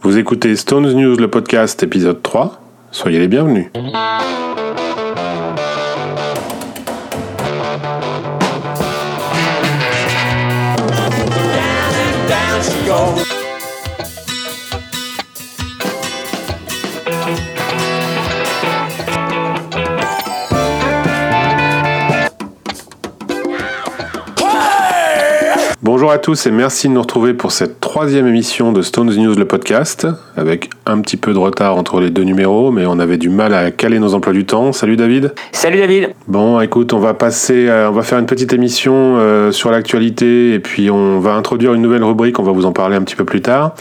Vous écoutez Stones News, le podcast, épisode 3. Soyez les bienvenus. Bonjour à tous et merci de nous retrouver pour cette troisième émission de Stones News le podcast, avec un petit peu de retard entre les deux numéros, mais on avait du mal à caler nos emplois du temps. Salut David. Salut David. Bon, écoute, on va passer, on va faire une petite émission euh, sur l'actualité et puis on va introduire une nouvelle rubrique. On va vous en parler un petit peu plus tard.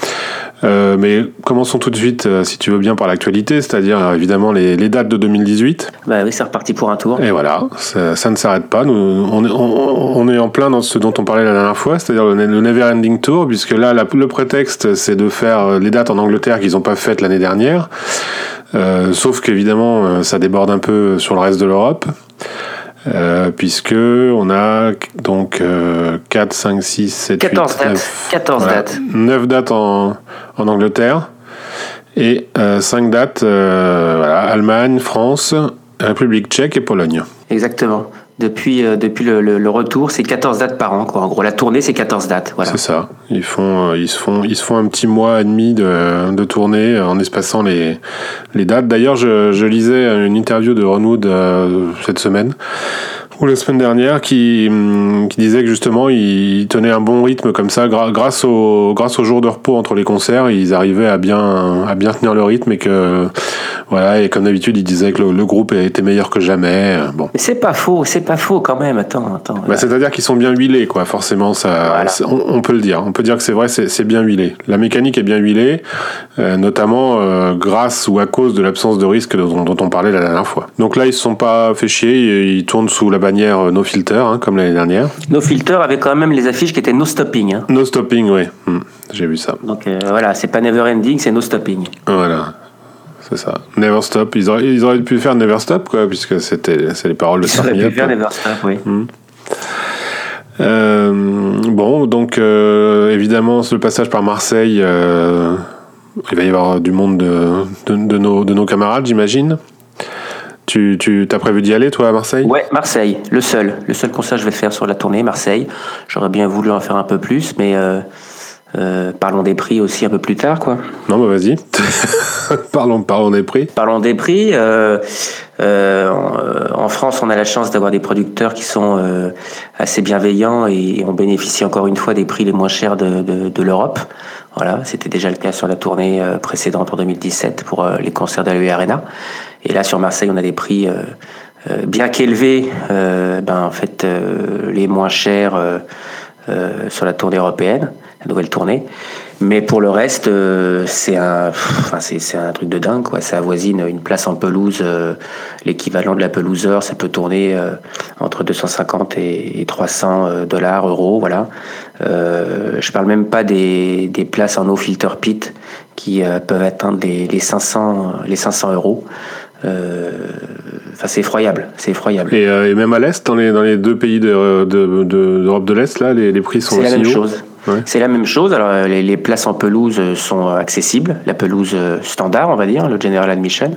Euh, mais commençons tout de suite, euh, si tu veux bien, par l'actualité, c'est-à-dire évidemment les, les, dates de 2018. Bah oui, c'est reparti pour un tour. Et voilà, ça, ça ne s'arrête pas. Nous, on, est, on, on, est en plein dans ce dont on parlait la dernière fois, c'est-à-dire le, le Never Ending Tour, puisque là, la, le prétexte, c'est de faire les dates en Angleterre qu'ils n'ont pas faites l'année dernière. Euh, sauf qu'évidemment, ça déborde un peu sur le reste de l'Europe. Euh, puisque on a donc euh, 4, 5, 6, 7, 14 8, dates. 9, 14 voilà, dates. 9 dates en, en Angleterre et euh, 5 dates euh, voilà, Allemagne, France, République tchèque et Pologne. Exactement. Depuis, euh, depuis le, le, le retour, c'est 14 dates par an. Quoi. En gros, la tournée, c'est 14 dates. Voilà. C'est ça. Ils, font, euh, ils, se font, ils se font un petit mois et demi de, de tournée en espaçant les, les dates. D'ailleurs, je, je lisais une interview de Ron Wood euh, cette semaine ou la semaine dernière qui, qui disait que justement ils tenaient un bon rythme comme ça grâce au grâce aux jours de repos entre les concerts ils arrivaient à bien à bien tenir le rythme et que voilà et comme d'habitude ils disaient que le, le, groupe était meilleur que jamais bon mais c'est pas faux c'est pas faux quand même attends attends bah, c'est à dire qu'ils sont bien huilés quoi forcément ça Voilà. on, on, peut le dire on peut dire que c'est vrai c'est bien huilé la mécanique est bien huilée euh, notamment euh, grâce ou à cause de l'absence de risque dont, dont, on parlait la dernière fois donc là ils se sont pas fait chier ils, ils tournent sous la bannière No Filter, hein, comme l'année dernière. No Filter avait quand même les affiches qui étaient No Stopping. Hein. No Stopping, oui. Mmh, J'ai vu ça. Donc euh, voilà, c'est pas Never Ending, c'est No Stopping. Voilà. C'est ça. Never Stop. Ils auraient, ils auraient, pu faire Never Stop, quoi, puisque c'était c'est les paroles de Ils auraient pu faire Never Stop, oui. Mmh. Euh, bon, donc euh, évidemment, le passage par Marseille, euh, il va y avoir du monde de, de, de nos, de nos camarades, j'imagine. Tu, tu as prévu d'y aller, toi, à Marseille? Ouais, Marseille, le seul. Le seul concert que je vais faire sur la tournée, Marseille. J'aurais bien voulu en faire un peu plus, mais euh, euh, parlons des prix aussi un peu plus tard, quoi. Non, bah vas-y. parlons, parlons des prix. Parlons des prix. Euh, en France, on a la chance d'avoir des producteurs qui sont assez bienveillants et on bénéficie encore une fois des prix les moins chers de, de, de l'Europe. Voilà, c'était déjà le cas sur la tournée précédente en 2017 pour les concerts de l'UE Arena. Et là, sur Marseille, on a des prix euh, euh, bien qu'élevés, euh, ben, en fait, les moins chers sur la tournée européenne, la nouvelle tournée. Mais pour le reste, c'est un, enfin, c'est un truc de dingue, quoi. Ça avoisine une place en pelouse, l'équivalent de la pelouseur, ça peut tourner entre 250 et 300 dollars, euros, voilà. je parle même pas des, des places en no filter pit qui peuvent atteindre les, les 500, les 500 euros. Euh, enfin, c'est effroyable, c'est effroyable. Et, euh, et, même à l'est, dans les, dans les deux pays d'Europe de, de, de, de l'Est, là, les, les, prix sont C'est la même chose. Ouais. C'est la même chose. Alors, les, les, places en pelouse sont accessibles, la pelouse standard, on va dire, le General Admission.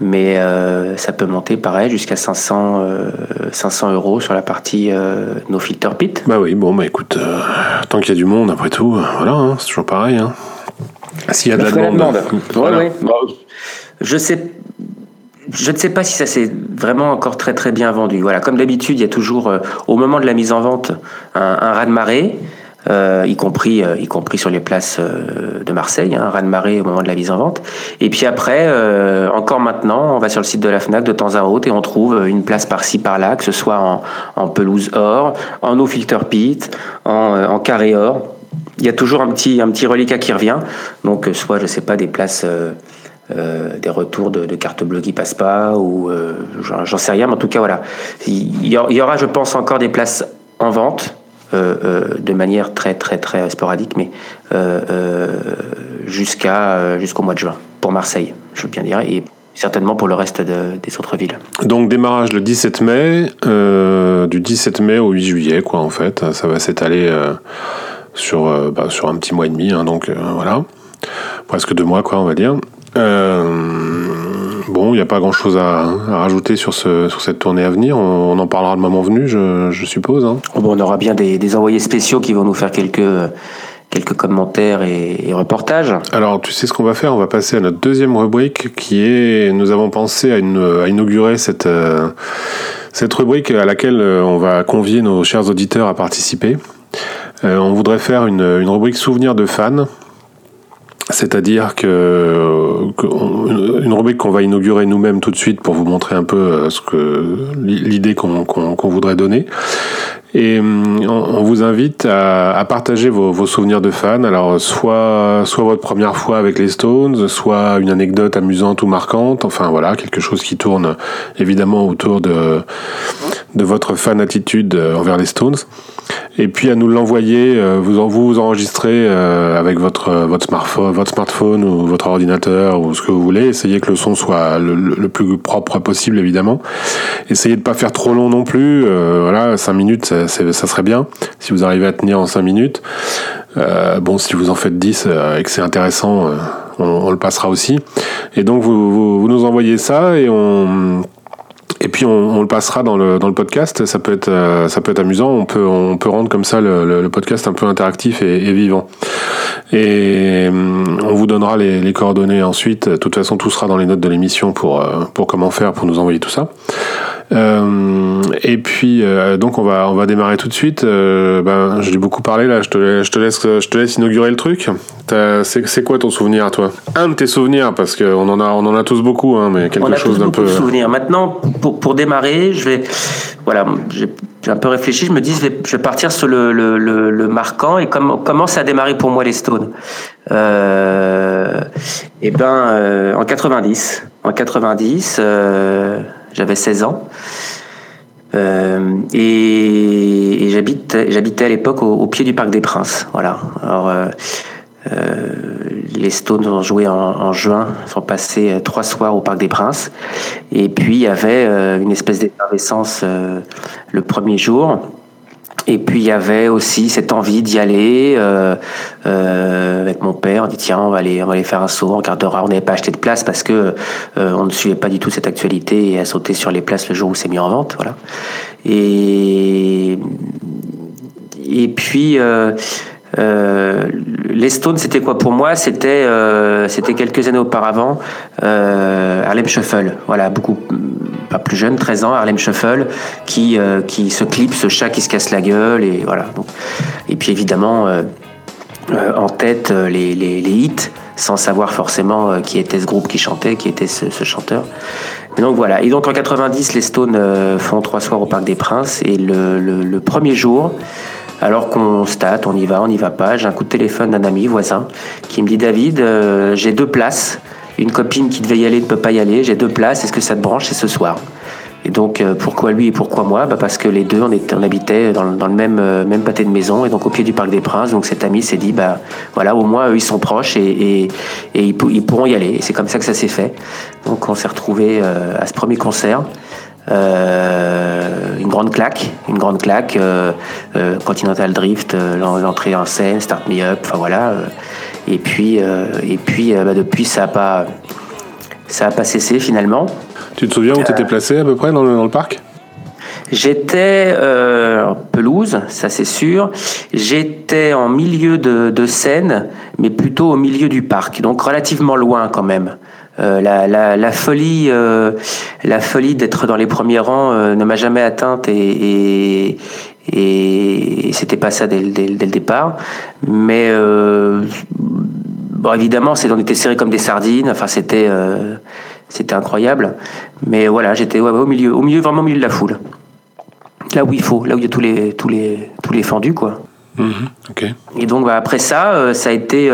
Mais euh, ça peut monter pareil jusqu'à 500, euh, 500 euros sur la partie euh, no filter pit. Bah oui, bon, bah écoute, euh, tant qu'il y a du monde, après tout, voilà, hein, c'est toujours pareil. Hein. S'il y a de la demande. demande. Voilà. Ouais, je sais je ne sais pas si ça s'est vraiment encore très très bien vendu. Voilà, comme d'habitude, il y a toujours euh, au moment de la mise en vente un, un raz-de-marée, euh, y compris euh, y compris sur les places euh, de Marseille, hein, un raz-de-marée au moment de la mise en vente. Et puis après, euh, encore maintenant, on va sur le site de la Fnac de temps à autre et on trouve une place par-ci par-là, que ce soit en, en, pelouse or, en no filter pit, en, en carré or. Il y a toujours un petit un petit reliquat qui revient. Donc soit je sais pas des places euh, des retours de, cartes bleues qui passent pas ou euh, j'en sais rien mais en tout cas voilà il y, aura je pense encore des places en vente euh, de manière très très très sporadique mais jusqu'à jusqu'au mois de juin pour Marseille je veux bien dire et certainement pour le reste de, des autres villes. Donc démarrage le 17 mai, du 17 mai au 8 juillet quoi en fait, ça va s'étaler sur, bah, sur un petit mois et demi, hein, donc voilà. presque deux mois, quoi, on va dire. Bon, il n'y a pas grand-chose à, rajouter sur, ce, sur cette tournée à venir. On, en parlera le moment venu, je, je suppose. Hein. Bon, on aura bien des, des envoyés spéciaux qui vont nous faire quelques quelques commentaires et, reportages. Alors, tu sais ce qu'on va faire? On va passer à notre deuxième rubrique qui est, nous avons pensé à, inaugurer cette, euh, cette rubrique à laquelle euh, on va convier nos chers auditeurs à participer. Euh, on voudrait faire une, une rubrique souvenir de fans. C'est-à-dire que, une rubrique qu'on va inaugurer nous-mêmes tout de suite pour vous montrer un peu ce que l'idée qu'on voudrait donner. Et hum, on, vous invite à, partager vos, souvenirs de fans. Alors, soit, soit votre première fois avec les Stones, soit une anecdote amusante ou marquante. Enfin, voilà, quelque chose qui tourne évidemment autour de, de votre fan attitude euh, envers les Stones. Et puis à nous l'envoyer, euh, vous vous enregistrez euh, avec votre votre smartphone, votre smartphone ou votre ordinateur ou ce que vous voulez. Essayez que le son soit le, plus propre possible évidemment. Essayez de pas faire trop long non plus. voilà, 5 minutes, ça, ça, serait bien si vous arrivez à tenir en 5 minutes. bon, si vous en faites 10 et que c'est intéressant, on, le passera aussi. Et donc vous, nous envoyez ça et on et puis on, le passera dans le, dans le podcast. Ça peut être euh, ça peut être amusant. On peut on peut rendre comme ça le, podcast un peu interactif et, vivant. Et on vous donnera les, coordonnées ensuite. De toute façon, tout sera dans les notes de l'émission pour euh, pour comment faire pour nous envoyer tout ça. Euh, et puis euh, donc on va on va démarrer tout de suite. Euh, ben j'ai beaucoup parlé là. Je te, je te laisse je te laisse inaugurer le truc. C'est quoi ton souvenir à toi? Un de tes souvenirs parce qu'on en a on en a tous beaucoup hein, mais quelque chose d'un peu. De souvenirs. Maintenant pour pour démarrer, je vais voilà j'ai un peu réfléchi. Je me dis je vais, je vais partir sur le, le, le, marquant et comment comment ça a démarré pour moi les Stones. Euh, et ben en 90 en 90 j'avais 16 ans. Euh, et, j'habitais à l'époque au, pied du Parc des Princes. Voilà. Euh, euh, les Stones ont joué en, en, juin, sont passés trois soirs au Parc des Princes. Et puis il y avait une espèce d'effervescence le premier jour. Et puis il y avait aussi cette envie d'y aller euh, euh, avec mon père. On dit tiens, on va aller, on va aller faire un saut. On regardera. On n'avait pas acheté de place parce que euh, on ne suivait pas du tout cette actualité et à sauter sur les places le jour où c'est mis en vente. Voilà. Et et puis euh, les Stones, c'était quoi pour moi? C'était euh, quelques années auparavant euh, Harlem Shuffle. Voilà, beaucoup pas plus jeune, 13 ans, Harlem Shuffle, qui qui se clip, ce chat qui se casse la gueule et voilà. et puis évidemment en tête les, les, hits, sans savoir forcément qui était ce groupe qui chantait, qui était ce, chanteur. Donc voilà. Et donc en 90, les Stones font trois soirs au Parc des Princes et le premier jour. Alors qu'on state, on y va, on n'y va pas. J'ai un coup de téléphone d'un ami voisin qui me dit David, euh, j'ai deux places. Une copine qui devait y aller ne peut pas y aller. J'ai deux places. Est-ce que ça te branche C'est ce soir? Et donc euh, pourquoi lui et pourquoi moi? Bah Parce que les deux on, était, on habitait dans, le même, euh, même pâté de maison et donc au pied du Parc des Princes. Donc cet ami s'est dit bah voilà au moins eux ils sont proches et, ils, pourront y aller. C'est comme ça que ça s'est fait. Donc on s'est retrouvé à ce premier concert. Euh, une grande claque, une grande claque, euh, euh, Continental Drift, l'entrée en scène, Start Me Up, enfin voilà. et puis, et puis bah, depuis, ça a pas, ça a pas cessé finalement. Tu te souviens où tu étais placé à peu près dans le, parc? J'étais euh, pelouse, ça c'est sûr. J'étais en milieu de, de, scène, mais plutôt au milieu du parc, donc relativement loin quand même. Euh, la, la, folie, euh, la folie d'être dans les premiers rangs euh, ne m'a jamais atteinte et, et, et c'était pas ça dès, dès, le départ. Mais bon, évidemment, c'est on était serrés comme des sardines. Enfin, c'était c'était incroyable. Mais voilà, j'étais au milieu, au milieu, vraiment au milieu de la foule. Là où il faut, là où il y a tous les tous les tous les fendus, quoi. Mmh, et donc bah, après ça, ça a été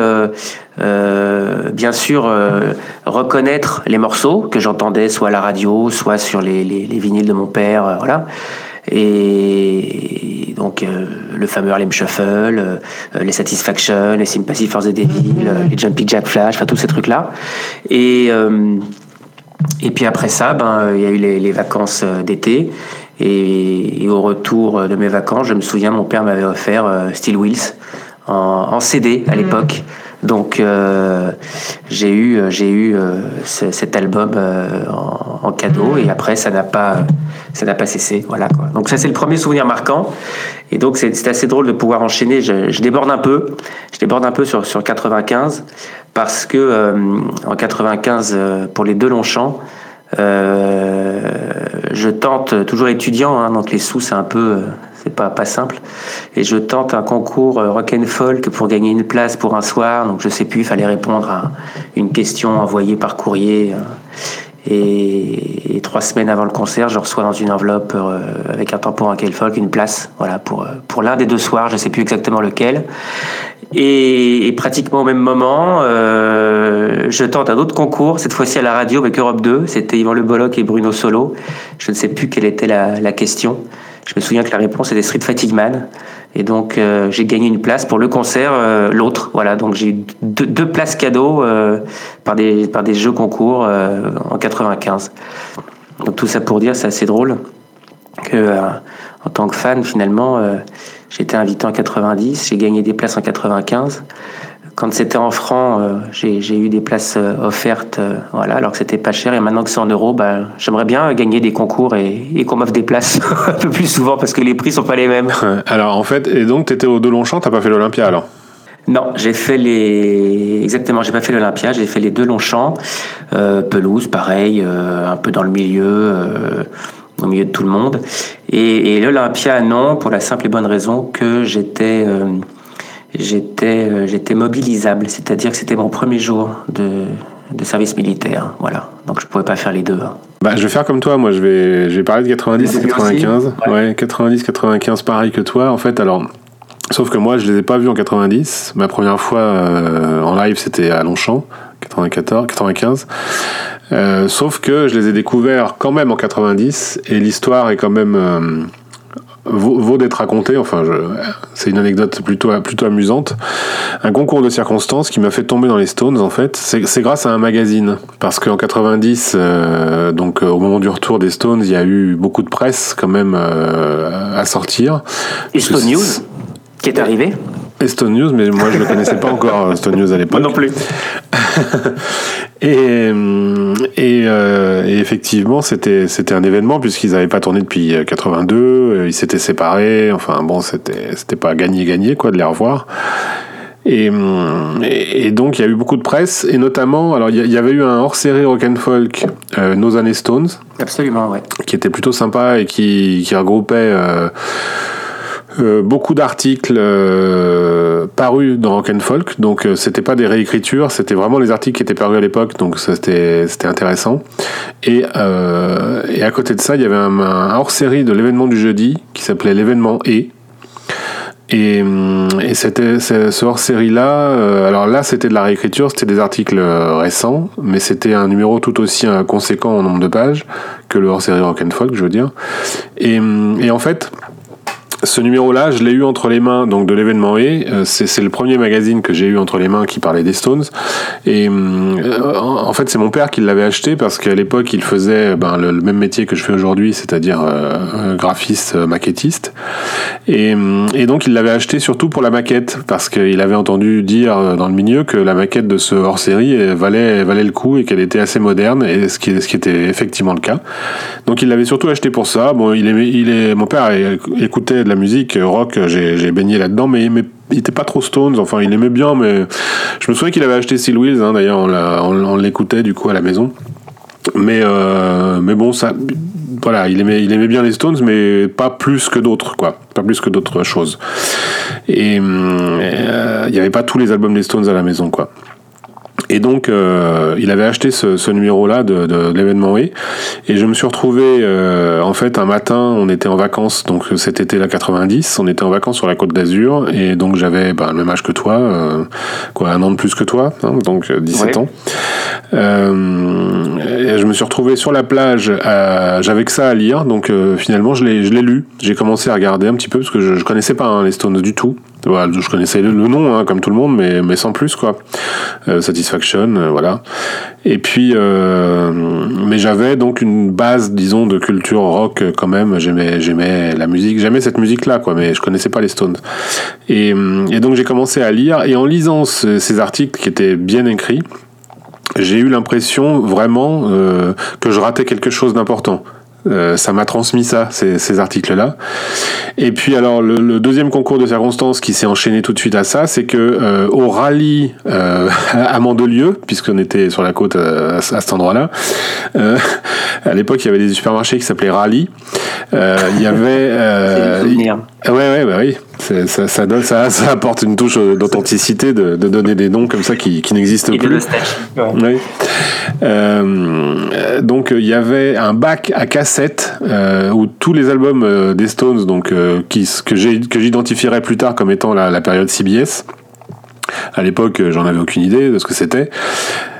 euh, bien sûr euh, reconnaître les morceaux que j'entendais soit à la radio, soit sur les, les, les vinyles de mon père, euh, voilà. Et donc le fameux Harlem Shuffle, les Satisfaction, les Sympathy for the Devil, les Jumpy Jack Flash, enfin tous ces trucs là. Et et puis après ça, ben il y a eu les, les vacances d'été. Et, et, au retour de mes vacances, je me souviens, mon père m'avait offert Steel Wheels en, en CD à l'époque. Donc j'ai eu j'ai eu cet album en, cadeau et après ça n'a pas ça n'a pas cessé. Voilà quoi. Donc ça c'est le premier souvenir marquant. Et donc c'est assez drôle de pouvoir enchaîner. Je, je, déborde un peu. Je déborde un peu sur sur 95 parce que en 95 pour les deux. Euh, je tente, toujours étudiant, hein, donc les sous c'est un peu, euh, c'est pas pas simple, et je tente un concours euh, rock and pour gagner une place pour un soir. Donc je sais plus, il fallait répondre à une question envoyée par courrier. Et, trois semaines avant le concert, je reçois dans une enveloppe avec un tampon and folk une place, voilà pour pour l'un des deux soirs. Je sais plus exactement lequel. Et, pratiquement au même moment, euh, je tente un autre concours, cette fois-ci à la radio avec Europe 2. C'était Yvan Le Bolloc et Bruno Solo. Je ne sais plus quelle était la, question. Je me souviens que la réponse était Street Fatigue Man. Et donc euh, j'ai gagné une place pour le concert, euh, l'autre. Voilà, donc j'ai eu deux, places cadeaux par des par des jeux concours en 95. Donc tout ça pour dire, c'est assez drôle que en tant que fan finalement j'ai été invité en 90, j'ai gagné des places en 95. Quand c'était en francs, euh, j'ai eu des places euh, offertes, euh, voilà, alors que c'était pas cher. Et maintenant que c'est en euros, bah, j'aimerais bien gagner des concours et, qu'on m'offre des places un peu plus souvent parce que les prix sont pas les mêmes. Alors en fait, et donc tu étais au tu t'as pas fait l'Olympia alors? Non, j'ai fait les exactement, j'ai pas fait l'Olympia, j'ai fait les deux longs champs, pelouse, pareil, un peu dans le milieu au milieu de tout le monde. Et, l'Olympia, non, pour la simple et bonne raison que j'étais euh, j'étais euh, j'étais mobilisable, c'est-à-dire que c'était mon premier jour de, de, service militaire, voilà. Donc je pouvais pas faire les deux. Hein. Bah, je vais faire comme toi, moi je vais parlé de 90 et 95. Ouais. 90 95 pareil que toi en fait. Alors Sauf que moi, je les ai pas vus en 90. Ma première fois euh, en live, c'était à Longchamp, 94, 95. Euh, sauf que je les ai découverts quand même en 90 et l'histoire est quand même euh, vaut, d'être racontée. Enfin, c'est une anecdote plutôt plutôt amusante. Un concours de circonstances qui m'a fait tomber dans les Stones. En fait, c'est grâce à un magazine parce qu'en 90, euh, donc au moment du retour des Stones, il y a eu beaucoup de presse quand même à sortir. Et Stone News qui est arrivé. Stone News, mais moi je ne le connaissais pas encore, Stone News à l'époque. Moi non plus. et, euh, et, effectivement, c'était c'était un événement puisqu'ils n'avaient pas tourné depuis 82, euh, ils s'étaient séparés. Enfin bon, c'était c'était pas gagné gagné quoi de les revoir. Et, et, donc il y a eu beaucoup de presse et notamment alors il y, avait eu un hors série rock and folk euh, Nos années Stones. Absolument ouais. Qui était plutôt sympa et qui qui regroupait euh, euh, beaucoup d'articles euh, parus dans Rock Folk, donc euh, c'était pas des réécritures, c'était vraiment les articles qui étaient parus à l'époque, donc c'était intéressant. Et, et à côté de ça, il y avait un, hors-série de l'événement du jeudi qui s'appelait l'événement E. Et, et c'était ce hors-série-là. alors là, c'était de la réécriture, c'était des articles récents, mais c'était un numéro tout aussi conséquent en nombre de pages que le hors-série Rock Folk, je veux dire. Et, et en fait, ce numéro-là, je l'ai eu entre les mains donc de l'événement E. Euh, c'est le premier magazine que j'ai eu entre les mains qui parlait des Stones. Et euh, en fait, c'est mon père qui l'avait acheté parce qu'à l'époque, il faisait ben, le, même métier que je fais aujourd'hui, c'est-à-dire euh, graphiste, maquettiste. Et, donc, il l'avait acheté surtout pour la maquette parce qu'il avait entendu dire dans le milieu que la maquette de ce hors-série valait, valait le coup et qu'elle était assez moderne, et ce qui, ce qui était effectivement le cas. Donc, il l'avait surtout acheté pour ça. Bon, il aimait, il est, mon père écoutait la musique euh, rock, j'ai baigné là-dedans, mais, mais il était pas trop Stones, enfin il aimait bien, mais je me souviens qu'il avait acheté Steel Wheels, hein, d'ailleurs on, l'écoutait du coup à la maison. Mais, euh, mais bon, ça, voilà, il aimait, il aimait bien les Stones, mais pas plus que d'autres, quoi. Pas plus que d'autres choses. Et euh, il n'y avait pas tous les albums des Stones à la maison, quoi. Et donc, euh, il avait acheté ce, ce numéro-là de, de, l'événement E. Et je me suis retrouvé, euh, en fait, un matin, on était en vacances, donc cet été la 90, on était en vacances sur la côte d'Azur, et donc j'avais bah, le même âge que toi, euh, quoi, un an de plus que toi, hein, donc 17 ans. et je me suis retrouvé sur la plage, j'avais que ça à lire, donc finalement je l'ai lu. J'ai commencé à regarder un petit peu, parce que je, je connaissais pas hein, les Stones du tout. Voilà, je connaissais le, nom, hein, comme tout le monde, mais, mais sans plus, quoi. Euh, Satisfaction, euh, voilà. Et puis, euh, mais j'avais donc une base, disons, de culture rock quand même. J'aimais, j'aimais la musique, j'aimais cette musique-là, quoi, mais je connaissais pas les Stones. Et, et donc j'ai commencé à lire, et en lisant ces articles qui étaient bien écrits, j'ai eu l'impression vraiment que je ratais quelque chose d'important. Euh, ça m'a transmis ça, ces, ces articles-là. Et puis alors le, deuxième concours de circonstances qui s'est enchaîné tout de suite à ça, c'est que euh, au rallye euh, à Mandelieu, puisqu'on était sur la côte euh, à, cet endroit-là, à l'époque il y avait des supermarchés qui s'appelaient Rallye. il y avait. Ouais ouais bah oui. Ça, ça, donne, ça, ça, apporte une touche d'authenticité de, de, donner des noms comme ça qui, qui n'existent plus. Oui. Euh, donc il y avait un bac à cassette euh, où tous les albums euh, des Stones, donc qui, que j'identifierais plus tard comme étant la, la période CBS. À l'époque, j'en avais aucune idée de ce que c'était.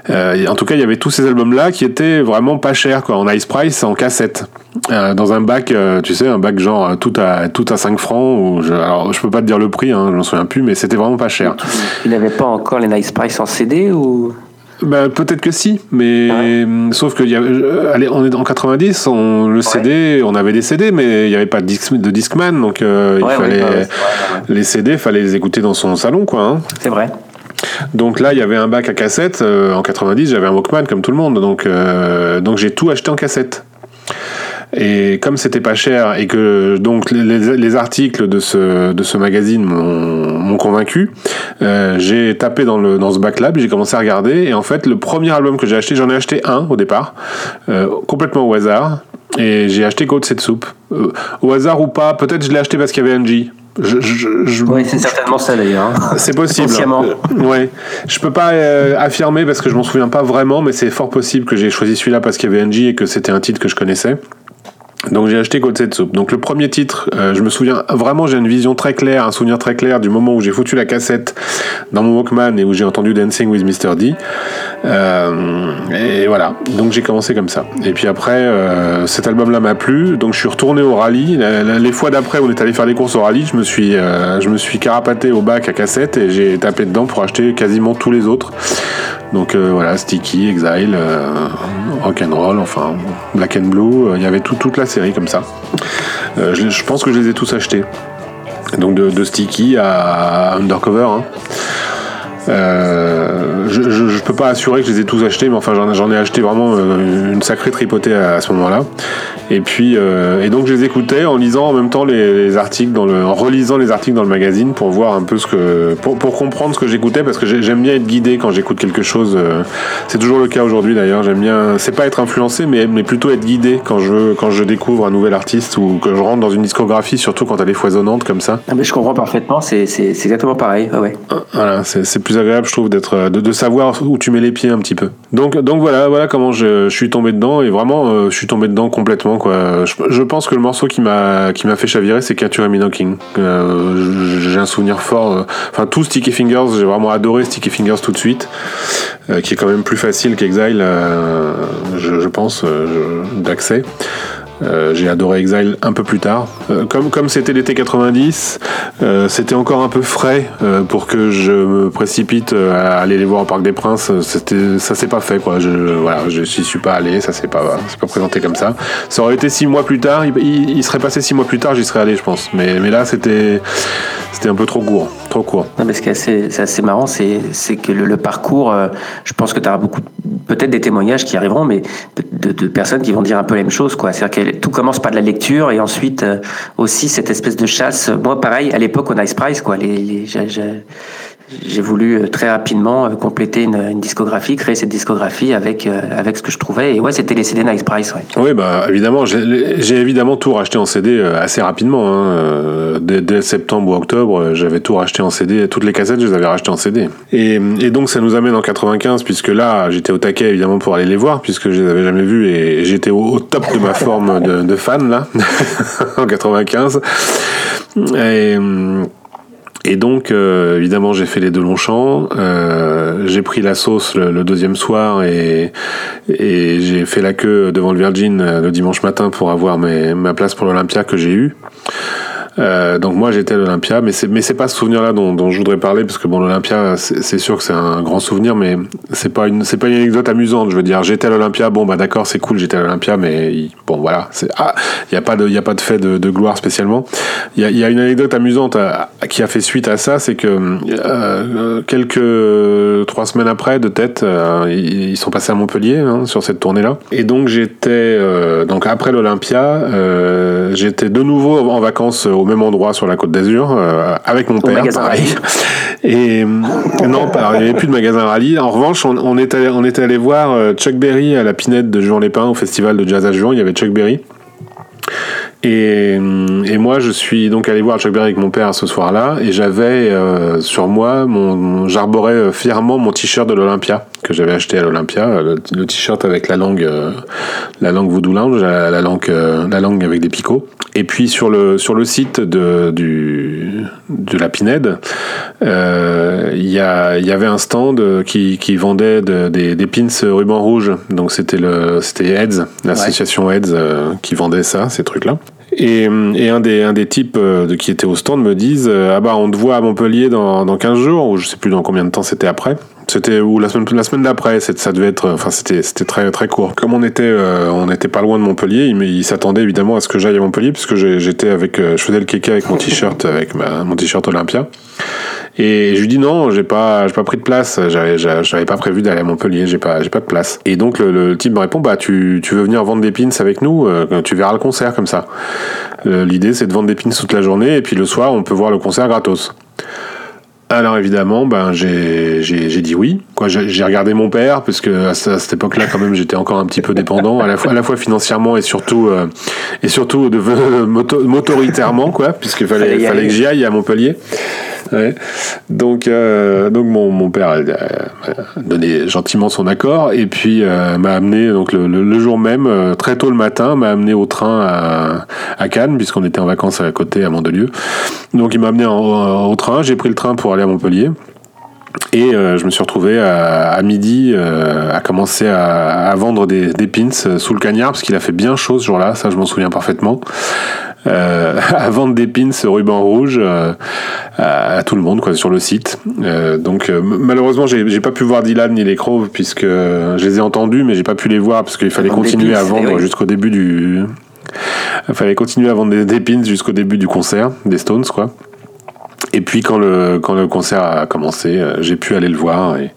Euh, en tout cas, il y avait tous ces albums-là qui étaient vraiment pas chers, quoi, en ice price, en cassette. Euh, dans un bac, euh, tu sais, un bac genre tout à, tout à 5 francs. Ou je, alors, je peux pas te dire le prix, hein, je m'en souviens plus, mais c'était vraiment pas cher. Il n'avait pas encore les nice price en CD ou? Bah, peut-être que si, mais sauf que y allez, on est en 90, on, le CD, on avait des CD, mais il n'y avait pas de, disc, de Discman, donc il fallait les CD, fallait les écouter dans son salon, quoi. Hein. C'est vrai. Donc là, il y avait un bac à cassette. Euh, en 90, j'avais un Walkman comme tout le monde. Donc, euh, donc j'ai tout acheté en cassette. Et comme c'était pas cher et que donc les, articles de ce, de ce magazine m'ont convaincu, euh, j'ai tapé dans, le, dans ce bac là, j'ai commencé à regarder. Et en fait, le premier album que j'ai acheté, j'en ai acheté un au départ, complètement au hasard. Et j'ai acheté Code Set Soup. au hasard ou pas, peut-être je l'ai acheté parce qu'il y avait NG. Je, Oui, c'est certainement ça d'ailleurs. Hein. C'est possible. Euh, ouais. Je peux pas euh, affirmer parce que je m'en souviens pas vraiment, mais c'est fort possible que j'ai choisi celui-là parce qu'il y avait NG et que c'était un titre que je connaissais. Donc j'ai acheté Soup. Donc le premier titre, euh, je me souviens vraiment, j'ai une vision très claire, un souvenir très clair du moment où j'ai foutu la cassette dans mon Walkman et où j'ai entendu Dancing with Mr. D. Euh, et voilà, donc j'ai commencé comme ça. Et puis après, euh, cet album-là m'a plu, donc je suis retourné au rallye. Les fois d'après, on est allé faire des courses au rallye, je me suis, je me suis carapaté au bac à cassette et j'ai tapé dedans pour acheter quasiment tous les autres. Donc voilà, Sticky, Exile, Rock'n'Roll, enfin Black and Blue, il y avait tout, toute la série comme ça. Euh, je, pense que je les ai tous achetés. Donc de, Sticky à Undercover. Hein. Euh, je, je, peux pas assurer que je les ai tous achetés, mais enfin j'en ai acheté vraiment euh, une sacrée tripotée à, ce moment-là. Et puis euh, et donc je les écoutais en lisant en même temps les, articles dans le, en relisant les articles dans le magazine pour voir un peu ce que, pour, pour comprendre ce que j'écoutais parce que j'aime bien être guidé quand j'écoute quelque chose. c'est toujours le cas aujourd'hui d'ailleurs. J'aime bien, c'est pas être influencé, mais, mais plutôt être guidé quand je quand je découvre un nouvel artiste ou que je rentre dans une discographie, surtout quand elle est foisonnante comme ça. Ah mais je comprends parfaitement. C'est exactement pareil. ouais. Voilà, c'est plus agréable, je trouve, d'être, euh, de, savoir où tu mets les pieds un petit peu. Donc, donc voilà, voilà comment je, suis tombé dedans et vraiment, euh, je suis tombé dedans complètement quoi. Je, pense que le morceau qui m'a, qui m'a fait chavirer, c'est Catch Me Knocking. Euh, j'ai un souvenir fort. Enfin, tout Sticky Fingers, j'ai vraiment adoré Sticky Fingers tout de suite, qui est quand même plus facile qu'Exile, je, pense, d'accès. Euh, j'ai adoré Exile un peu plus tard. Euh, comme comme c'était l'été 90, euh, c'était encore un peu frais pour que je me précipite à aller les voir au Parc des Princes. C'était ça s'est pas fait quoi. Je voilà, je suis pas allé, ça s'est pas pas présenté comme ça. Ça aurait été six mois plus tard, il, serait passé six mois plus tard, j'y serais allé, je pense. Mais mais là c'était c'était un peu trop court, trop court. Non, mais ce qui est assez, assez marrant, c'est que le, parcours, je pense que tu auras beaucoup, peut-être des témoignages qui arriveront, mais de, de, personnes qui vont dire un peu la même chose, quoi. C'est-à-dire tout commence par de la lecture et ensuite euh, aussi cette espèce de chasse. Moi, pareil, à l'époque au Nice Price, quoi. Les, j'ai voulu euh, très rapidement euh, compléter une, discographie, créer cette discographie avec avec ce que je trouvais. Et ouais, c'était les CD Nice Price. Ouais. Oui, bah évidemment, j'ai évidemment tout racheté en CD assez rapidement. Hein. Dès, septembre ou octobre, j'avais tout racheté en CD. Toutes les cassettes, je les avais rachetées en CD. Et, donc ça nous amène en 95, puisque là, j'étais au taquet évidemment pour aller les voir, puisque je les avais jamais vus et j'étais au, top de ma forme de, de fan là en 95. Et et donc, euh, évidemment, j'ai fait les deux Longchamps. Euh, j'ai pris la sauce le, deuxième soir et, j'ai fait la queue devant le Virgin euh, le dimanche matin pour avoir ma place pour l'Olympia que j'ai eue. Euh, donc moi j'étais à l'Olympia, mais c'est mais c'est pas ce souvenir-là dont, je voudrais parler parce que bon l'Olympia c'est sûr que c'est un grand souvenir, mais c'est pas une c'est pas une anecdote amusante. Je veux dire j'étais à l'Olympia, bon bah d'accord c'est cool j'étais à l'Olympia, mais bon voilà ah il y a pas de y a pas de fait de, gloire spécialement. Il y a, une anecdote amusante à- qui a fait suite à ça, c'est que euh, quelques trois semaines après de tête euh, ils, sont passés à Montpellier hein, sur cette tournée-là, et donc j'étais euh, donc après l'Olympia euh, j'étais de nouveau en vacances au même endroit sur la Côte d'Azur euh, avec mon père pareil. Et euh, non, pas- il n'y avait plus de magasin rallye. En revanche, on, on est allé, on était allé voir euh, Chuck Berry à la Pinette de Juan Lépin au festival de jazz à Juan. Il y avait Chuck Berry. Et, euh, et moi, je suis donc allé voir Chuck Berry avec mon père ce soir-là, et j'avais euh, sur moi, mon, mon- j'arborais euh, fièrement mon t-shirt de l'Olympia que j'avais acheté à l'Olympia, euh, le, le t-shirt avec la langue, euh, la langue Voodoo Lounge, la, la langue, euh, la langue avec des picots. Et puis sur le sur le site de du de la Pinède, euh, il y a il y avait un stand qui qui vendait de- des des pins ruban rouge. Donc c'était le c'était Heads, l'association Heads euh, qui vendait ça, ces trucs-là. Et, un des types euh, qui était au stand me disent euh, ah bah on te voit à Montpellier dans dans 15 jours ou je sais plus dans combien de temps c'était après. C'était ou la semaine la semaine d'après, ça devait être enfin c'était c'était très très court. Comme on était euh, on n'était pas loin de Montpellier, il, il s'attendait évidemment à ce que j'aille à Montpellier puisque j'étais avec euh, je faisais le kéké avec mon t-shirt avec mon t-shirt Olympia. Et je lui dis non, j'ai pas, j'ai pas pris de place. J'avais, pas prévu d'aller à Montpellier. J'ai pas, j'ai pas de place. Et donc le, le type me répond, bah tu, tu veux venir vendre des pins avec nous euh, Tu verras le concert comme ça. Euh, L'idée c'est de vendre des pins toute la journée et puis le soir on peut voir le concert gratos. Alors évidemment, ben j'ai j'ai j'ai dit oui. Quoi, j'ai regardé mon père parce que à, ce- à cette époque-là, quand même, j'étais encore un petit peu dépendant, à la fois à la fois financièrement et surtout euh, et surtout de, moto- motoritairement, quoi, puisqu'il fallait Fallait fallait que j'y aille à Montpellier. Donc euh, donc mon mon père a donné gentiment son accord et puis euh, m'a amené donc le, jour même euh, très tôt le matin m'a amené au train à, à Cannes puisqu'on était en vacances à côté à Mandelieu. Donc il m'a amené en- au train, j'ai pris le train pour aller à Montpellier. Et je me suis retrouvé à, midi à commencer à, vendre des, des pins sous le cagnard parce qu'il a fait bien chaud ce jour-là, ça je m'en souviens parfaitement. Euh, à vendre des pins ruban rouge euh, à, à tout le monde quoi sur le site. Euh, donc euh, malheureusement j'ai j'ai pas pu voir Dylan ni les Crows puisque je les ai entendus mais j'ai pas pu les voir parce qu'il fallait continuer pins, à vendre oui. jusqu'au début du. Il fallait continuer à vendre des, des pins jusqu'au début du concert des Stones quoi. Et puis quand le quand le concert a commencé, euh, j'ai pu aller le voir. Et...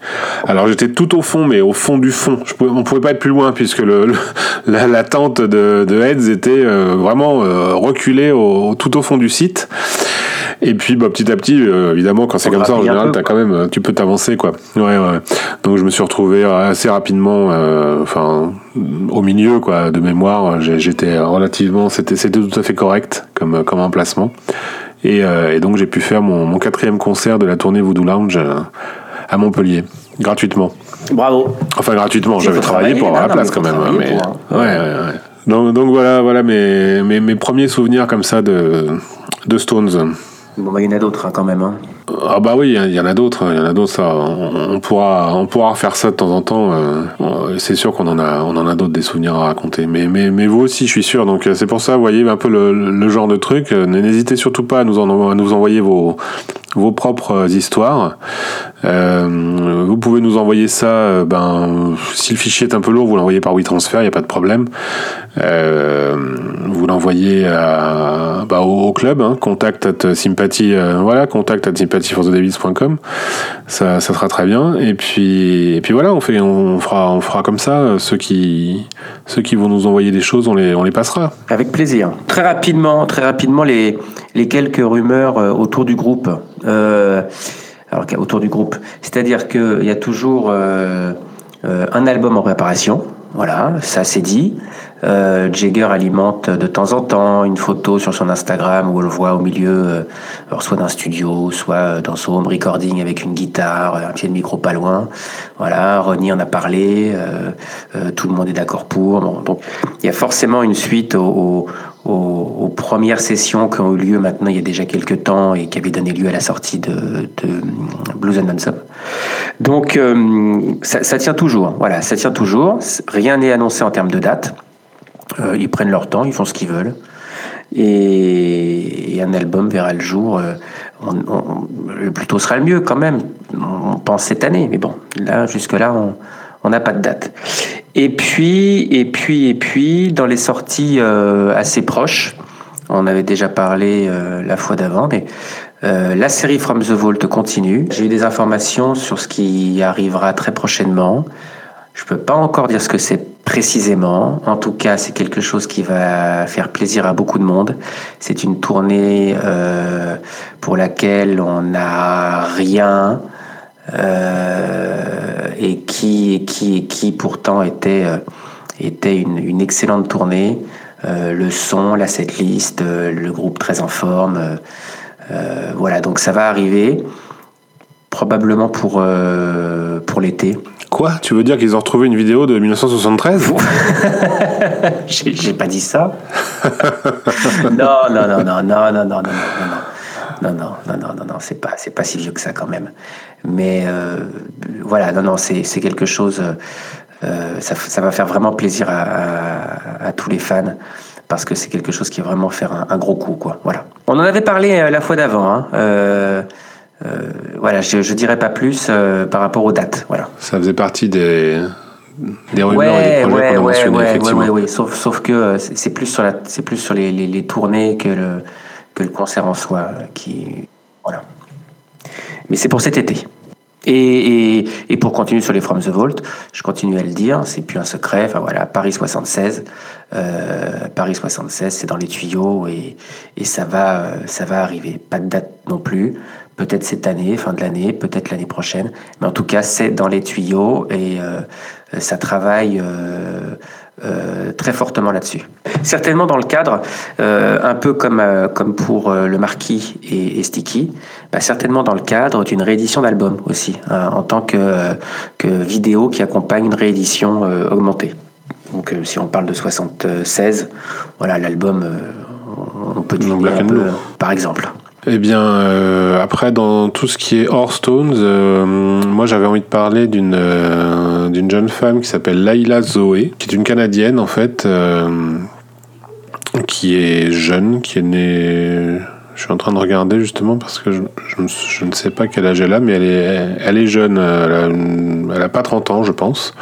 Alors j'étais tout au fond, mais au fond du fond. Je pouvais, on pouvait pas être plus loin puisque le, le- la, la tente de, de Heads était euh, vraiment euh, reculée au, tout au fond du site. Et puis bah, petit à petit, euh, évidemment, quand c'est comme ça en général, peu, quand même, tu peux t'avancer quoi. Ouais, ouais. Donc je me suis retrouvé assez rapidement, euh, enfin au milieu quoi, de mémoire. J'étais relativement, c'était c'était tout à fait correct comme comme emplacement. Et, euh, et donc j'ai pu faire mon, mon quatrième concert de la tournée Voodoo Lounge euh, à Montpellier, gratuitement. Bravo. Enfin gratuitement, j'avais travaillé pour avoir la place quand même. Mais... travailler pour, Ouais, ouais, ouais. Donc, donc voilà, voilà mes, mes, mes premiers souvenirs comme ça de, de Stones. Bon, bah, il y en a d'autres hein, quand même. hein. Ah bah oui, il y en a d'autres, il y en a d'autres. Ça, on, on pourra, on pourra faire ça de temps en temps. euh, c'est sûr qu'on en a, on en a d'autres des souvenirs à raconter. Mais, mais, mais vous aussi, je suis sûr. Donc euh, c'est pour ça, vous voyez un peu le, le genre de truc. Euh, N'hésitez surtout pas à nous, en, à nous envoyer vos, vos propres histoires. Euh, vous pouvez nous envoyer ça. euh, Ben, si le fichier est un peu lourd, vous l'envoyez par WeTransfer, il n'y a pas de problème. Euh, vous l'envoyez bah, au, club, hein, contact at sympathie, voilà, contact at sympathyforthedevils.com. Ça, sera très bien. Et puis, puis voilà, on fait, on fera, on fera comme ça. Ceux qui, ceux qui vont nous envoyer des choses, on les, on les passera. Avec plaisir. Très rapidement, très rapidement, les, les quelques rumeurs euh, autour du groupe. Euh, autour du groupe. C'est-à-dire qu'il y a toujours euh, euh, un album en préparation. Voilà, ça c'est dit. Euh, Jagger alimente de temps en temps une photo sur son Instagram où on le voit au milieu, euh, alors soit d'un studio, soit euh, dans son home recording avec une guitare, un pied de micro pas loin. Voilà, Ronnie en a parlé, euh, tout le monde est d'accord pour. Donc il y a forcément une suite aux, aux, aux premières sessions qui ont eu lieu maintenant il y a déjà quelques temps et qui avaient donné lieu à la sortie de, de Blues and Non-Stop. Donc euh, ça, tient toujours, voilà, ça tient toujours. Rien n'est annoncé en termes de date. Euh, ils prennent leur temps, ils font ce qu'ils veulent. et, un album verra le jour. le plus tôt sera le mieux quand même. On pense cette année, mais bon, là jusque là, on n'a pas de date. Et puis, et puis, et puis, dans les sorties assez proches, on avait déjà parlé la fois d'avant, mais euh, la série From the Vault continue. J'ai eu des informations sur ce qui arrivera très prochainement. Je ne peux pas encore dire ce que c'est précisément. En tout cas, c'est quelque chose qui va faire plaisir à beaucoup de monde. C'est une tournée euh, pour laquelle on n'a rien euh, et qui, qui, qui pourtant était, était une, excellente tournée. le son, la setlist, le groupe très en forme. Euh, voilà, donc ça va arriver probablement pour, euh, pour l'été. Quoi Tu veux dire qu'ils ont retrouvé une vidéo de 1973 J'ai pas dit ça. non, non, non, non, non, non, non, non, non, non. Non, non, non, non, non, non, c'est pas, c'est pas si vieux que ça quand même. Mais euh, voilà, non, non, c'est, c'est quelque chose. Euh, ça, ça, va faire vraiment plaisir à, à, à tous les fans parce que c'est quelque chose qui va vraiment faire un, gros coup, quoi. Voilà. On en avait parlé euh, la fois d'avant. Hein. Euh, euh, voilà, je, ne dirais pas plus par rapport aux dates. Voilà. Ça faisait partie des des rumeurs et des projets qu'on a mentionnés, effectivement. Oui, sauf, sauf que c'est plus sur la, c'est plus sur les, les, les, tournées que le que le concert en soi qui, voilà. Mais c'est pour cet été. Et, et, et, pour continuer sur les From the Vault, je continue à le dire, c'est plus un secret. Enfin voilà, Paris 76, euh, Paris 76, c'est dans les tuyaux et, et, ça va, ça va arriver. Pas de date non plus. Peut-être cette année, fin de l'année, peut-être l'année prochaine, mais en tout cas c'est dans les tuyaux et euh, ça travaille. Euh, euh, très fortement là-dessus. Certainement dans le cadre, euh, un peu comme, euh, comme pour le Marquis et, Sticky, bah, certainement dans le cadre d'une réédition d'album aussi, hein, en tant que, que vidéo qui accompagne une réédition augmentée. Donc si on parle de 76, voilà l'album, on peut dire un peu, par exemple. Eh bien, euh, après, dans tout ce qui est Hearthstones, euh, moi j'avais envie de parler d'une euh, d'une jeune femme qui s'appelle Laila Zoé, qui est une Canadienne en fait, qui est jeune, qui est née. Je suis en train de regarder justement parce que je, je, ne sais pas quel âge elle a, mais elle est, elle est jeune. Elle a, a pas 30 ans, je pense.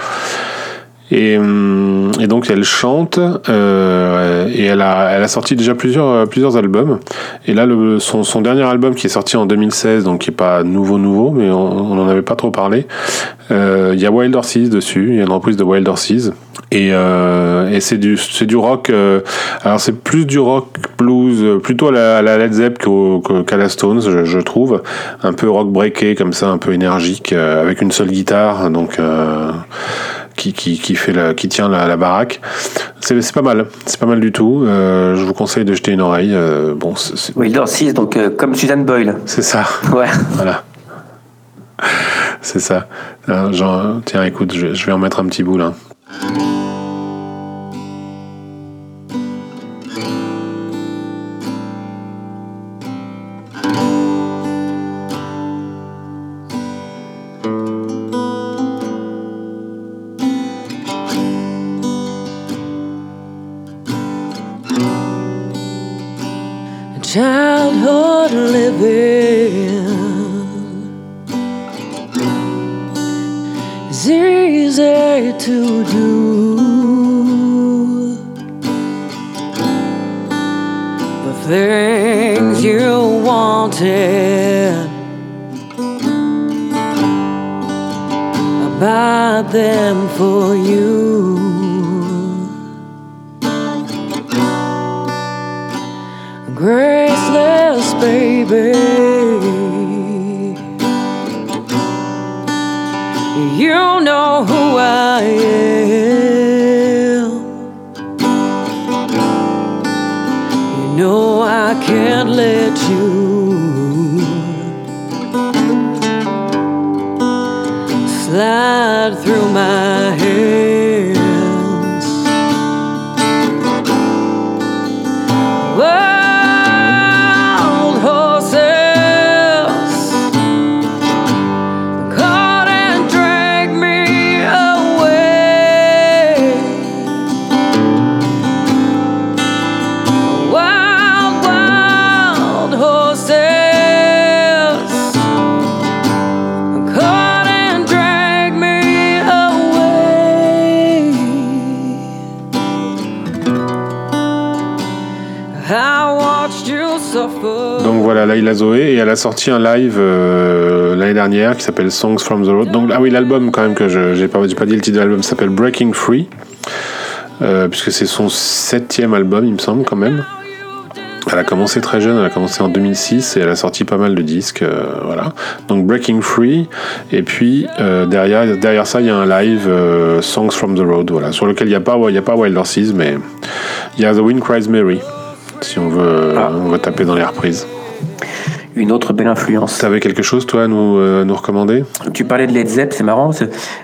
Et, et, donc elle chante euh, et elle a, sorti déjà plusieurs, plusieurs albums. Et là, son, dernier album qui est sorti en 2016, donc qui est pas nouveau nouveau, mais on n'en avait pas trop parlé. Euh, il y a Wild Horses dessus, il y a une reprise de Wild Horses. Et, euh, et c'est du, rock. Euh, alors c'est plus du rock blues, plutôt à la, Led Zepp qu'à la Stones, je, trouve. Un peu rock breaké comme ça, un peu énergique, euh, avec une seule guitare. Donc qui, qui, qui, fait la, qui tient la, la baraque. C'est pas mal, c'est pas mal du tout. Euh, je vous conseille de jeter une oreille. Euh, bon, Oui, 6, donc euh, comme Suzanne Boyle. C'est ça. Ouais. Voilà. C'est ça. Genre, tiens, écoute, je, je vais en mettre un petit bout là. Childhood living is easy to do. The things you wanted, buy them for you. Voilà, Laila Zoé, et elle a sorti un live euh, l'année dernière qui s'appelle Songs from the Road. Donc, ah oui, l'album quand même que je j'ai pas, dit le titre de l'album s'appelle Breaking Free, euh, puisque c'est son septième album, il me semble quand même. Elle a commencé très jeune, elle a commencé en 2006 et elle a sorti pas mal de disques, euh, voilà. Donc Breaking Free, et puis euh, derrière, derrière ça il y a un live euh, Songs from the Road, voilà, sur lequel il n'y a pas, il y a pas Wild Horses, mais il y a The Wind Cries Mary, si on veut, Ah. on veut taper dans les reprises. Une autre belle influence. T'avais quelque chose toi à nous, euh, nous recommander? Tu parlais de Led Zepp, c'est marrant.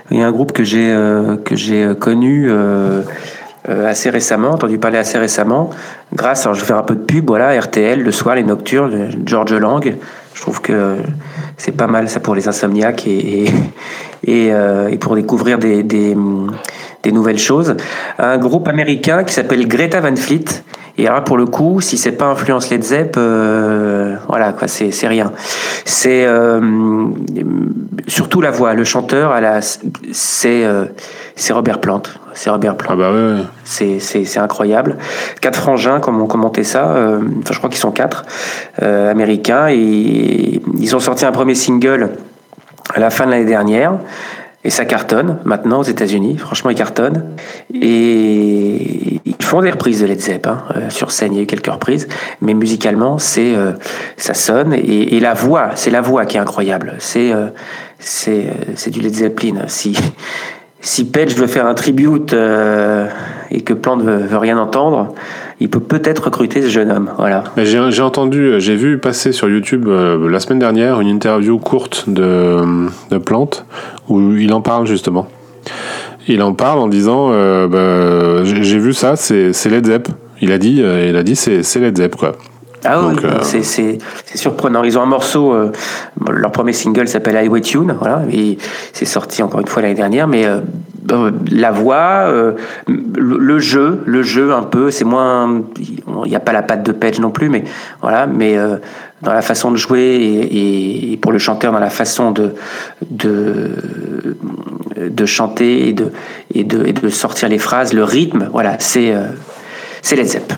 Il y a un groupe que j'ai euh, que j'ai euh, connu euh, assez récemment, entendu parler assez récemment, grâce. Alors je vais faire un peu de pub. Voilà, RTL le soir, les nocturnes, George Lang. Je trouve que c'est pas mal ça pour les insomniaques et et, et, et pour découvrir des, des des nouvelles choses. Un groupe américain qui s'appelle Greta Van Fleet. Et alors pour le coup, si c'est pas influence Led Zepp, euh, voilà quoi, c'est c'est rien. C'est euh, surtout la voix, le chanteur, à la, c'est euh, c'est Robert Plant, c'est Robert Plant. Ah bah ouais, ouais. C'est, c'est, c'est incroyable. Quatre frangins, comme on commentait ça, euh, enfin je crois qu'ils sont quatre, euh, américains, et ils ont sorti un premier single à la fin de l'année dernière, et ça cartonne maintenant aux États-Unis. Franchement, ils cartonnent. Et ils font des reprises de Led Zepp hein, euh, sur scène. Il y a eu quelques reprises, mais musicalement, c'est euh, ça sonne et, la voix, c'est la voix qui est incroyable. C'est euh, c'est euh, c'est du Led Zeppelin. Si si Page veut faire un tribute euh, et que Plant veut, veut rien entendre, il peut peut-être recruter ce jeune homme. Voilà. J'ai entendu, j'ai vu passer sur YouTube euh, la semaine dernière une interview courte de, de Plante où il en parle justement. Il en parle en disant euh, bah, j'ai vu ça, c'est Led Zepp. Il a dit, euh, il a dit c'est Led Zepp quoi. Ah oui, euh, c'est- c'est surprenant. Ils ont un morceau, euh, leur premier single s'appelle Highway Tune, voilà, et c'est sorti encore une fois l'année dernière, mais euh, euh, la voix, euh, le, jeu, le jeu un peu, c'est moins, il n'y a pas la patte de Page non plus, mais voilà, mais euh, dans la façon de jouer et, pour le chanteur dans la façon de de de chanter et de et de, et de sortir les phrases, le rythme, voilà, c'est euh, c'est Led Zepp.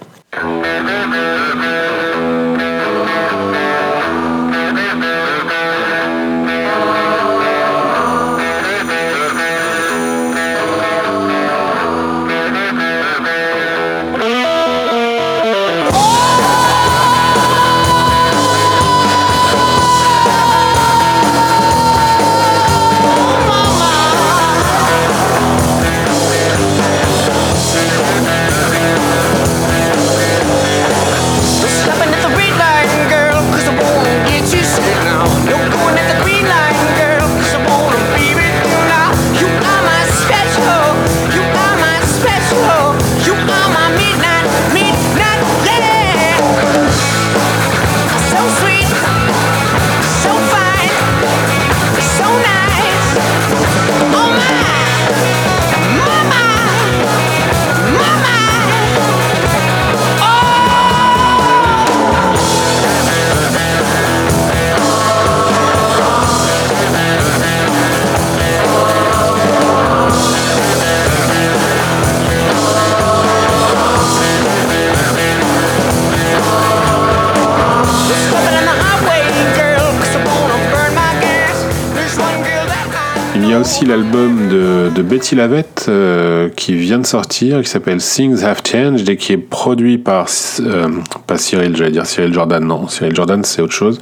Betty Lavette euh, qui vient de sortir, qui s'appelle Things Have Changed et qui est produit par euh, pas Cyril, j'allais dire Cyril Jordan, non, Cyril Jordan c'est autre chose.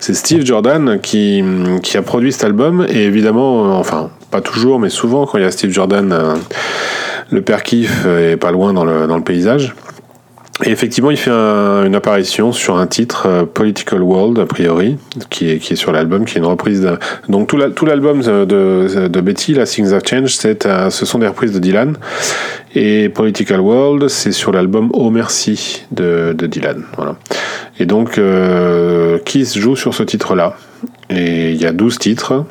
C'est Steve Jordan qui, qui a produit cet album et évidemment, euh, enfin pas toujours, mais souvent quand il y a Steve Jordan, euh, le père Kiff est pas loin dans le, dans le paysage. Et effectivement, il fait un- une apparition sur un titre, euh, Political World, a priori, qui est, qui est sur l'album, qui est une reprise de... Donc tout la- tout l'album de, de, de Betty, la Things Have Changed, euh, ce sont des reprises de Dylan. Et Political World, c'est sur l'album Oh Merci de, de Dylan. Voilà. Et donc, euh, Kiss joue sur ce titre-là. Et il y a 12 titres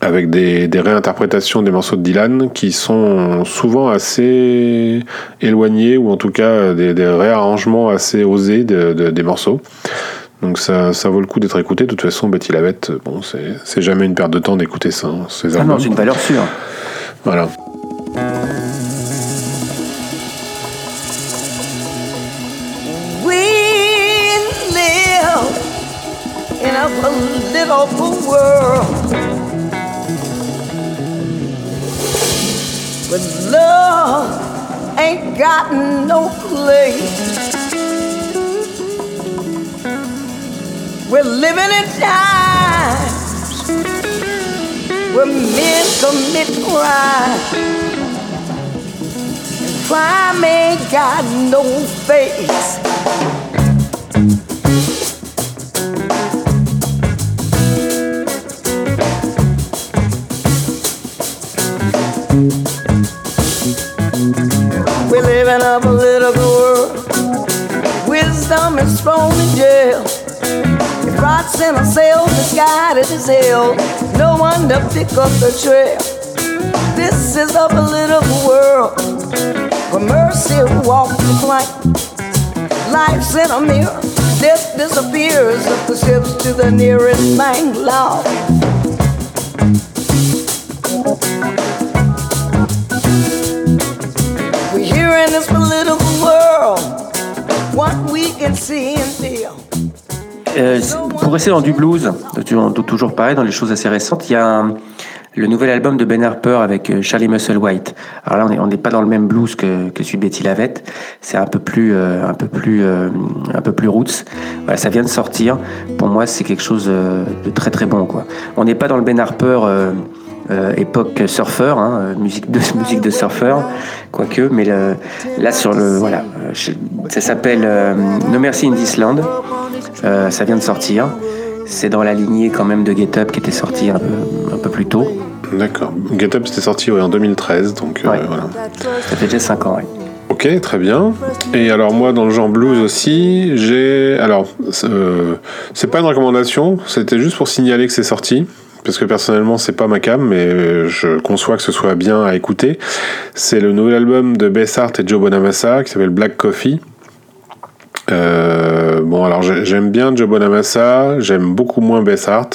avec des, des réinterprétations des morceaux de Dylan qui sont souvent assez éloignés ou en tout cas des, des réarrangements assez osés de- de- des morceaux. Donc ça, ça vaut le coup d'être écouté. De toute façon, Betty Lavette, bon, c'est c'est jamais une perte de temps d'écouter ça. hein, ces Ah non, c'est une valeur sûre. Voilà. We live have a But love ain't got no place. We're living in times where men commit crime. And crime ain't got no face. We're a political world. Wisdom is thrown in jail. If rots in a cell, misguided as hell. No one to pick up the trail. This is a political world where mercy walks the plank. Life's in a mirror. Death disappears up the steps to the nearest bank law. In this political world. What we can see and feel. Pour rester dans du blues, toujours pareil, dans les choses assez récentes, il y a le nouvel album de Ben Harper avec euh, Charlie Musselwhite. Alors là, on n'est pas dans le même blues que, que celui de Betty Lavette. C'est un peu plus, euh, un peu plus, euh, un peu plus roots. Voilà, ça vient de sortir. Pour moi, c'est quelque chose de très très bon. On n'est pas dans le Ben Harper. Euh, euh, époque surfeur, hein, euh, musique de musique de surfeur, quoique, mais le- là sur le voilà, euh, je- ça s'appelle euh, No Mercy in This Land. Euh, ça vient de sortir. C'est dans la lignée quand même de Get Up qui était sorti un peu, un peu plus tôt. D'accord. Get Up, c'était sorti ouais, en 2013, donc euh, Ouais. voilà. Ça fait déjà 5 ans. ouais. Ok, très bien. Et alors moi, dans le genre blues aussi, j'ai... Alors, euh, c'est pas une recommandation, c'était juste pour signaler que c'est sorti. Parce que personnellement, c'est pas ma cam, mais je conçois que ce soit bien à écouter. C'est le nouvel album de Bessart et Joe Bonamassa qui s'appelle Black Coffee. Euh, bon, alors j'ai- j'aime bien Joe Bonamassa, j'aime beaucoup moins Bessart.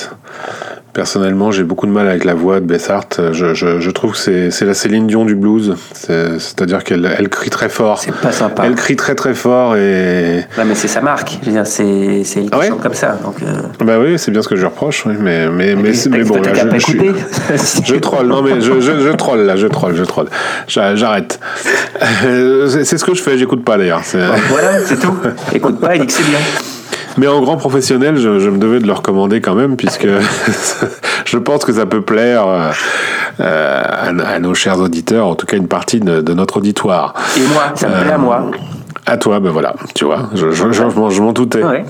Personnellement, j'ai beaucoup de mal avec la voix de Bessart. Je, je, je trouve que c'est la Céline Dion du blues. C'est- C'est-à-dire qu'elle elle crie très fort. C'est pas sympa. Elle crie très très fort et. Ouais, mais c'est sa marque. C'est elle Ah ouais chante comme ça. Donc, euh, Bah oui, c'est bien ce que je lui reproche, oui, mais, mais, mais, c'est- mais bon, là, je, je suis- je troll, non mais je, je, troll là, je troll, je troll. J'a- J'arrête. C'est ce que je fais, j'écoute pas d'ailleurs. voilà, c'est tout. Écoute pas, dit que c'est bien. Mais en grand professionnel, je, je me devais de le recommander quand même, puisque je pense que ça peut plaire euh, euh, à, à nos chers auditeurs, en tout cas une partie de, de notre auditoire. Et moi, ça me plaît à moi. À toi, ben voilà, tu vois, je, m'en- je m'en doutais. Ouais.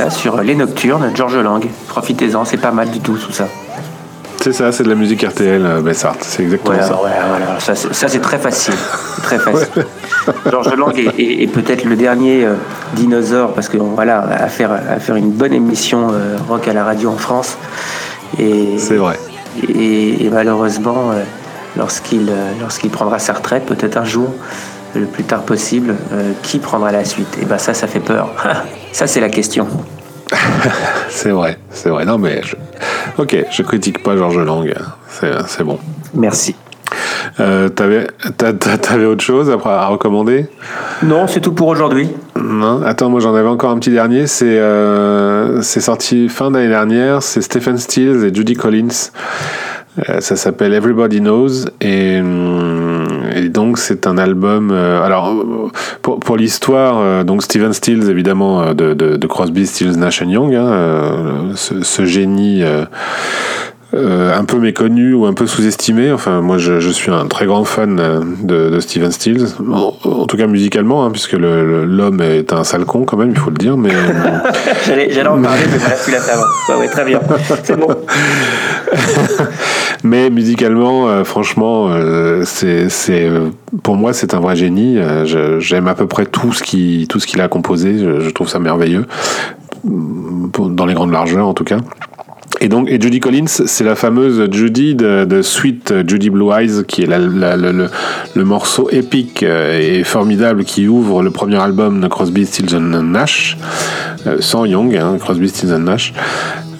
Ça sur Les Nocturnes, George Lang. Profitez-en, c'est pas mal du tout, tout ça. C'est ça, c'est de la musique RTL, euh, Bessart, c'est exactement Voilà, ça. voilà, voilà. Ça, c'est ça, c'est très facile. Très facile. Georges Lang est, est- est peut-être le dernier euh, dinosaure, parce que voilà, à faire, à faire une bonne émission euh, rock à la radio en France. Et, C'est vrai. Et, et malheureusement, euh, lorsqu'il lorsqu'il prendra sa retraite, peut-être un jour, le plus tard possible, qui prendra la suite? Et ben ça, ça fait peur. ça, c'est la question. C'est vrai, c'est vrai. Non mais, je... ok, je critique pas Georges Lang, c'est c'est bon. Merci. Euh, T'avais t'a- t'a- t'avais autre chose à, à recommander? Non, c'est tout pour aujourd'hui. Non, attends, moi j'en avais encore un petit dernier. C'est euh, sorti fin d'année dernière. C'est Stephen Stills et Judy Collins. Euh, ça s'appelle Everybody Knows et, hum, et donc c'est un album. euh, alors euh, pour, pour l'histoire, euh, donc Stephen Stills évidemment euh, de, de, Crosby, Stills, Nash Young, hein, euh, ce génie. Euh, euh, un peu méconnu ou un peu sous-estimé. Enfin, moi, je, je, suis un très grand fan euh, de, de Steven Stills, en, en, tout cas musicalement, hein, puisque l'homme est un sale con quand même, il faut le dire. Mais j'allais en parler, mais voilà, tu l'as fait avant. Ouais, ouais, très bien, c'est bon. mais musicalement, euh, franchement, euh, c'est pour moi, c'est un vrai génie. J'aime à peu près tout ce qui tout ce qu'il a composé. Je, je trouve ça merveilleux dans les grandes largeurs, en tout cas. Et donc, et Judy Collins, c'est la fameuse Judy de, de, Sweet Judy Blue Eyes, qui est la, la, le, le, morceau épique et formidable qui ouvre le premier album de Crosby, Stills Nash, euh, sans Young, hein, Crosby, Stills Nash.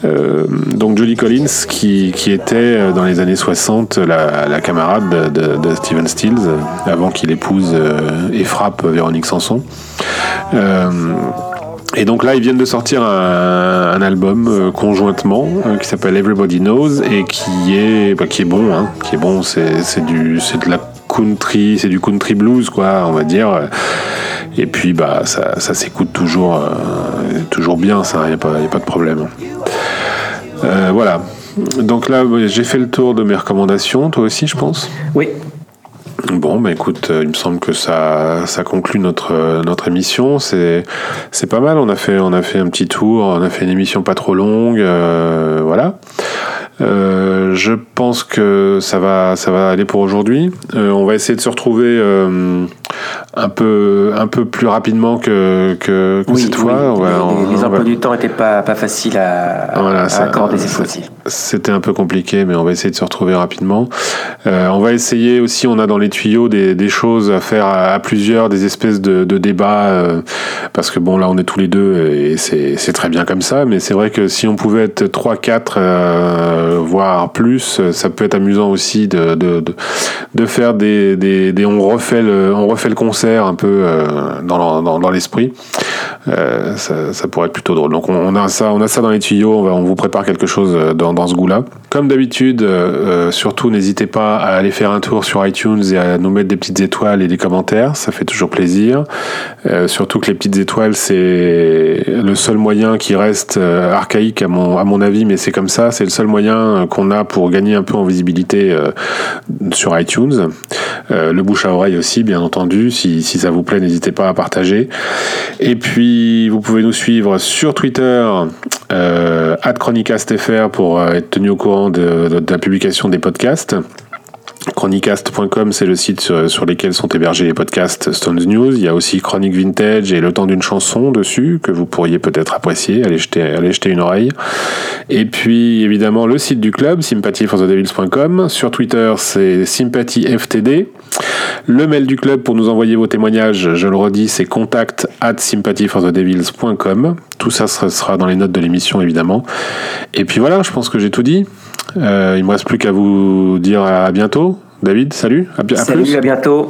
Euh, donc Judy Collins, qui, qui, était euh, dans les années 60 la, la camarade de, de, de, Steven Stills, avant qu'il épouse et frappe Véronique Sanson. Euh, et donc là, ils viennent de sortir un, album euh, conjointement euh, qui s'appelle Everybody Knows et qui est, bah, qui est bon, hein, qui est bon. C'est du, c'est de la country, c'est du country blues quoi, on va dire. Et puis bah ça, ça s'écoute toujours, euh, toujours bien, ça, y a pas, y a pas de problème. Voilà. Donc là, j'ai fait le tour de mes recommandations. Toi aussi, je pense? Oui. Bon, bah écoute, il me semble que ça, ça conclut notre, notre émission. C'est, c'est pas mal. On a fait, on a fait un petit tour. On a fait une émission pas trop longue. Euh, voilà. Euh, je pense que ça va, ça va aller pour aujourd'hui. Euh, on va essayer de se retrouver euh, un peu, un peu plus rapidement que, que, que oui, cette oui. fois. Ouais, les, les emplois du temps n'étaient pas, pas faciles à, voilà, à accorder cette fois-ci. C'était un peu compliqué, mais on va essayer de se retrouver rapidement. Euh, on va essayer aussi, on a dans les tuyaux des, des choses à faire à, à, plusieurs, des espèces de, de débats, euh, parce que bon, là, on est tous les deux et c'est très bien comme ça, mais c'est vrai que si on pouvait être 3-4, euh, voire plus, ça peut être amusant aussi de, de, de, de faire des, des, des, on refait le, on refait le concert un peu euh, dans, dans l'esprit. Euh, ça, ça, pourrait être plutôt drôle. Donc on, on, a ça, on a ça dans les tuyaux. On, va, on vous prépare quelque chose dans, dans ce goût-là. Comme d'habitude, euh, surtout n'hésitez pas à aller faire un tour sur iTunes et à nous mettre des petites étoiles et des commentaires. Ça fait toujours plaisir. Euh, surtout que les petites étoiles, c'est le seul moyen qui reste euh, archaïque à mon, à mon avis, mais c'est comme ça. C'est le seul moyen qu'on a pour gagner un peu en visibilité sur iTunes. le bouche à oreille aussi, bien entendu. Si, si ça vous plaît, n'hésitez pas à partager. Et puis, vous pouvez nous suivre sur Twitter, euh, chronicastfr pour être tenu au courant de la publication des podcasts. Chronicast.com, c'est le site sur, sur, lesquels sont hébergés les podcasts Stones News. Il y a aussi Chronique Vintage et Le temps d'une chanson dessus, que vous pourriez peut-être apprécier. Allez jeter, allez jeter une oreille. Et puis, évidemment, le site du club, sympathyforthedevils.com. Sur Twitter, c'est sympathyftd. Le mail du club pour nous envoyer vos témoignages, je le redis, c'est contact at sympathyforthedevils.com. Tout ça sera dans les notes de l'émission, évidemment. Et puis voilà, je pense que j'ai tout dit. Euh, il me reste plus qu'à vous dire à bientôt. David, salut. À, à salut, plus. à bientôt.